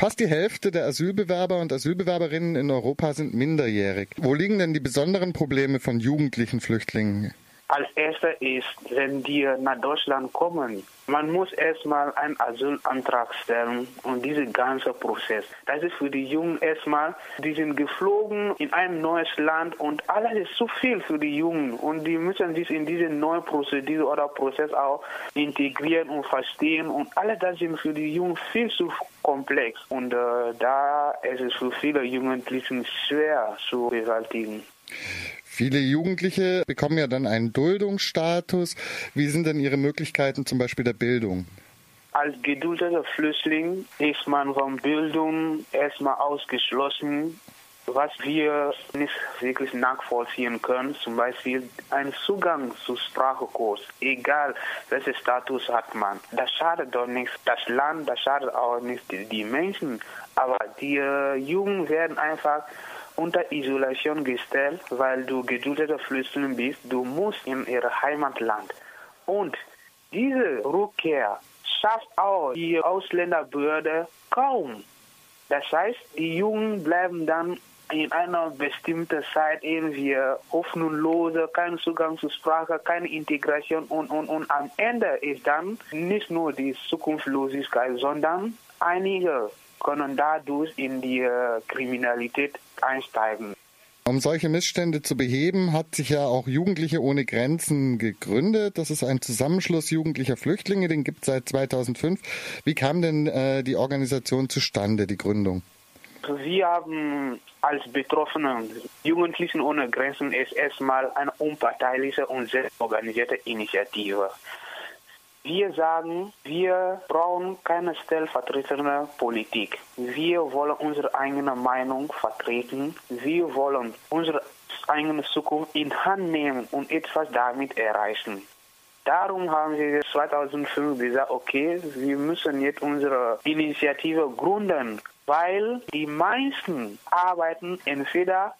Fast die Hälfte der Asylbewerber und Asylbewerberinnen in Europa sind minderjährig. Wo liegen denn die besonderen Probleme von jugendlichen Flüchtlingen? Als erster ist, wenn die nach Deutschland kommen, man muss erstmal einen Asylantrag stellen und diesen ganzen Prozess. Das ist für die Jungen erstmal, die sind geflogen in ein neues Land und alles ist zu viel für die Jungen und die müssen sich in diese neue Prozedur oder Prozess auch integrieren und verstehen und alles das sind für die Jungen viel zu komplex und äh, da ist es für viele Jugendlichen schwer zu bewältigen. Viele Jugendliche bekommen ja dann einen Duldungsstatus. Wie sind denn ihre Möglichkeiten zum Beispiel der Bildung? Als geduldeter Flüchtling ist man von Bildung erstmal ausgeschlossen, was wir nicht wirklich nachvollziehen können. Zum Beispiel ein Zugang zu Sprachkurs, egal welchen Status hat man. Das schadet doch nichts. Das Land, das schadet auch nicht die Menschen. Aber die Jungen werden einfach unter Isolation gestellt, weil du geduldeter Flüchtling bist. Du musst in ihr Heimatland. Und diese Rückkehr schafft auch die Ausländerbehörde kaum. Das heißt, die Jungen bleiben dann in einer bestimmten Zeit irgendwie hoffnungslose, kein Zugang zur Sprache, keine Integration und, und, und am Ende ist dann nicht nur die Zukunftslosigkeit, sondern einige können dadurch in die äh, Kriminalität einsteigen. Um solche Missstände zu beheben, hat sich ja auch Jugendliche ohne Grenzen gegründet. Das ist ein Zusammenschluss jugendlicher Flüchtlinge, den gibt es seit 2005. Wie kam denn äh, die Organisation zustande, die Gründung? Wir haben als Betroffene Jugendlichen ohne Grenzen ist erstmal eine unparteiliche und selbstorganisierte Initiative. Wir sagen, wir brauchen keine stellvertretende Politik. Wir wollen unsere eigene Meinung vertreten. Wir wollen unsere eigene Zukunft in Hand nehmen und etwas damit erreichen. Darum haben wir 2005 gesagt, okay, wir müssen jetzt unsere Initiative gründen, weil die meisten arbeiten entweder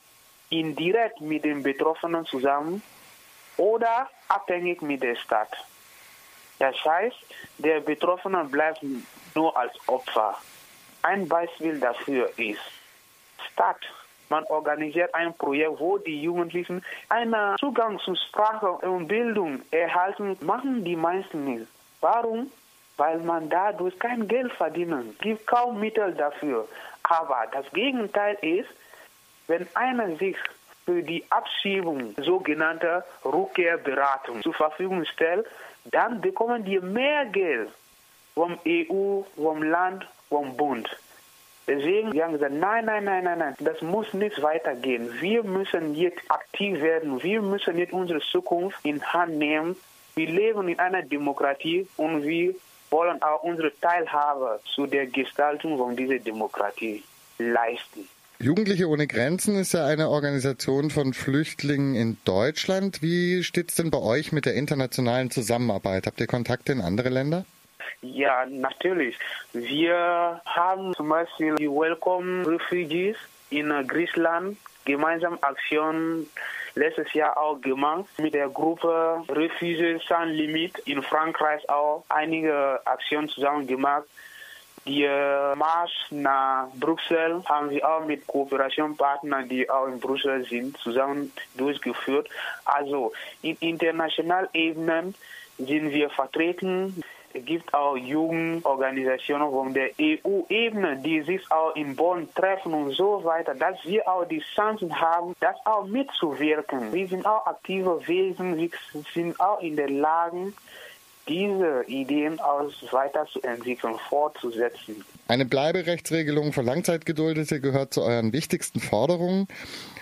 indirekt mit den Betroffenen zusammen oder abhängig mit der Stadt. Das heißt, der Betroffene bleibt nur als Opfer. Ein Beispiel dafür ist Stadt. Man organisiert ein Projekt, wo die Jugendlichen einen Zugang zu Sprache und Bildung erhalten, machen die meisten nicht. Warum? Weil man dadurch kein Geld verdienen. Gibt kaum Mittel dafür. Aber das Gegenteil ist, wenn einer sich für die Abschiebung sogenannter Rückkehrberatung zur Verfügung stellt, dann bekommen die mehr Geld vom EU, vom Land, vom Bund. Deswegen wir haben gesagt, nein, nein, nein, nein, nein, das muss nicht weitergehen. Wir müssen jetzt aktiv werden. Wir müssen jetzt unsere Zukunft in Hand nehmen. Wir leben in einer Demokratie und wir wollen auch unsere Teilhabe zu der Gestaltung von dieser Demokratie leisten. Jugendliche ohne Grenzen ist ja eine Organisation von Flüchtlingen in Deutschland. Wie steht es denn bei euch mit der internationalen Zusammenarbeit? Habt ihr Kontakte in andere Länder? Ja, natürlich. Wir haben zum Beispiel die Welcome Refugees in Griechenland gemeinsam Aktion letztes Jahr auch gemacht mit der Gruppe Refugees Sans Limit in Frankreich auch einige Aktionen zusammen gemacht. Die äh, Marsch nach Brüssel haben wir auch mit Kooperationspartnern, die auch in Brüssel sind, zusammen durchgeführt. Also in internationalen Ebenen sind wir vertreten. Es gibt auch Jugendorganisationen von der EU-Ebene, die sich auch in Bonn treffen und so weiter, dass wir auch die Chancen haben, das auch mitzuwirken. Wir sind auch aktive Wesen, wir sind auch in der Lage, diese Ideen aus weiterzuentwickeln, fortzusetzen. Eine Bleiberechtsregelung für Langzeitgeduldete gehört zu euren wichtigsten Forderungen.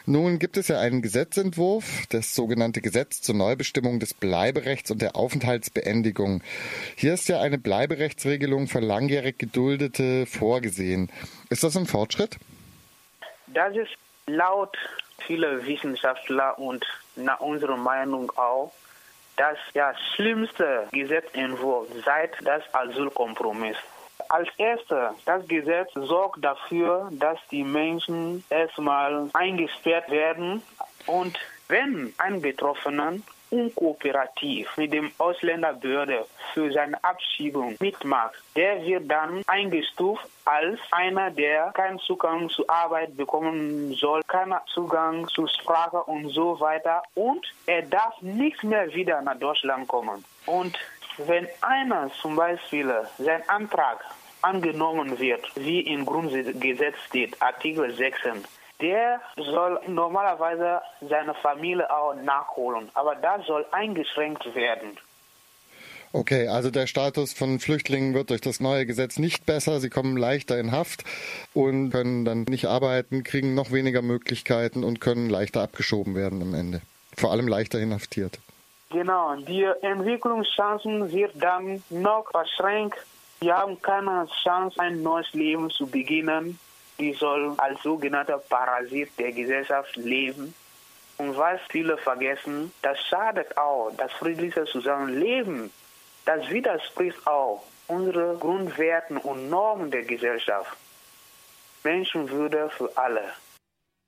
Nun gibt es ja einen Gesetzentwurf, das sogenannte Gesetz zur Neubestimmung des Bleiberechts und der Aufenthaltsbeendigung. Hier ist ja eine Bleiberechtsregelung für langjährig Geduldete vorgesehen. Ist das ein Fortschritt? Das ist laut vieler Wissenschaftler und nach unserer Meinung auch das ja, schlimmste Gesetzentwurf seit das Asylkompromiss. Als erster, das Gesetz sorgt dafür, dass die Menschen erstmal eingesperrt werden und wenn ein Betroffener unkooperativ mit dem Ausländerbehörde für seine Abschiebung mitmacht, der wird dann eingestuft als einer, der keinen Zugang zur Arbeit bekommen soll, keinen Zugang zur Sprache und so weiter. Und er darf nicht mehr wieder nach Deutschland kommen. Und wenn einer zum Beispiel sein Antrag angenommen wird, wie im Grundgesetz steht, Artikel 16, der soll normalerweise seine Familie auch nachholen, aber das soll eingeschränkt werden. Okay, also der Status von Flüchtlingen wird durch das neue Gesetz nicht besser. Sie kommen leichter in Haft und können dann nicht arbeiten, kriegen noch weniger Möglichkeiten und können leichter abgeschoben werden am Ende. Vor allem leichter inhaftiert. Genau, die Entwicklungschancen wird dann noch verschränkt. Sie haben keine Chance, ein neues Leben zu beginnen die soll als sogenannter Parasit der Gesellschaft leben. Und was viele vergessen, das schadet auch das friedliche Zusammenleben. Das widerspricht auch unseren Grundwerten und Normen der Gesellschaft. Menschenwürde für alle.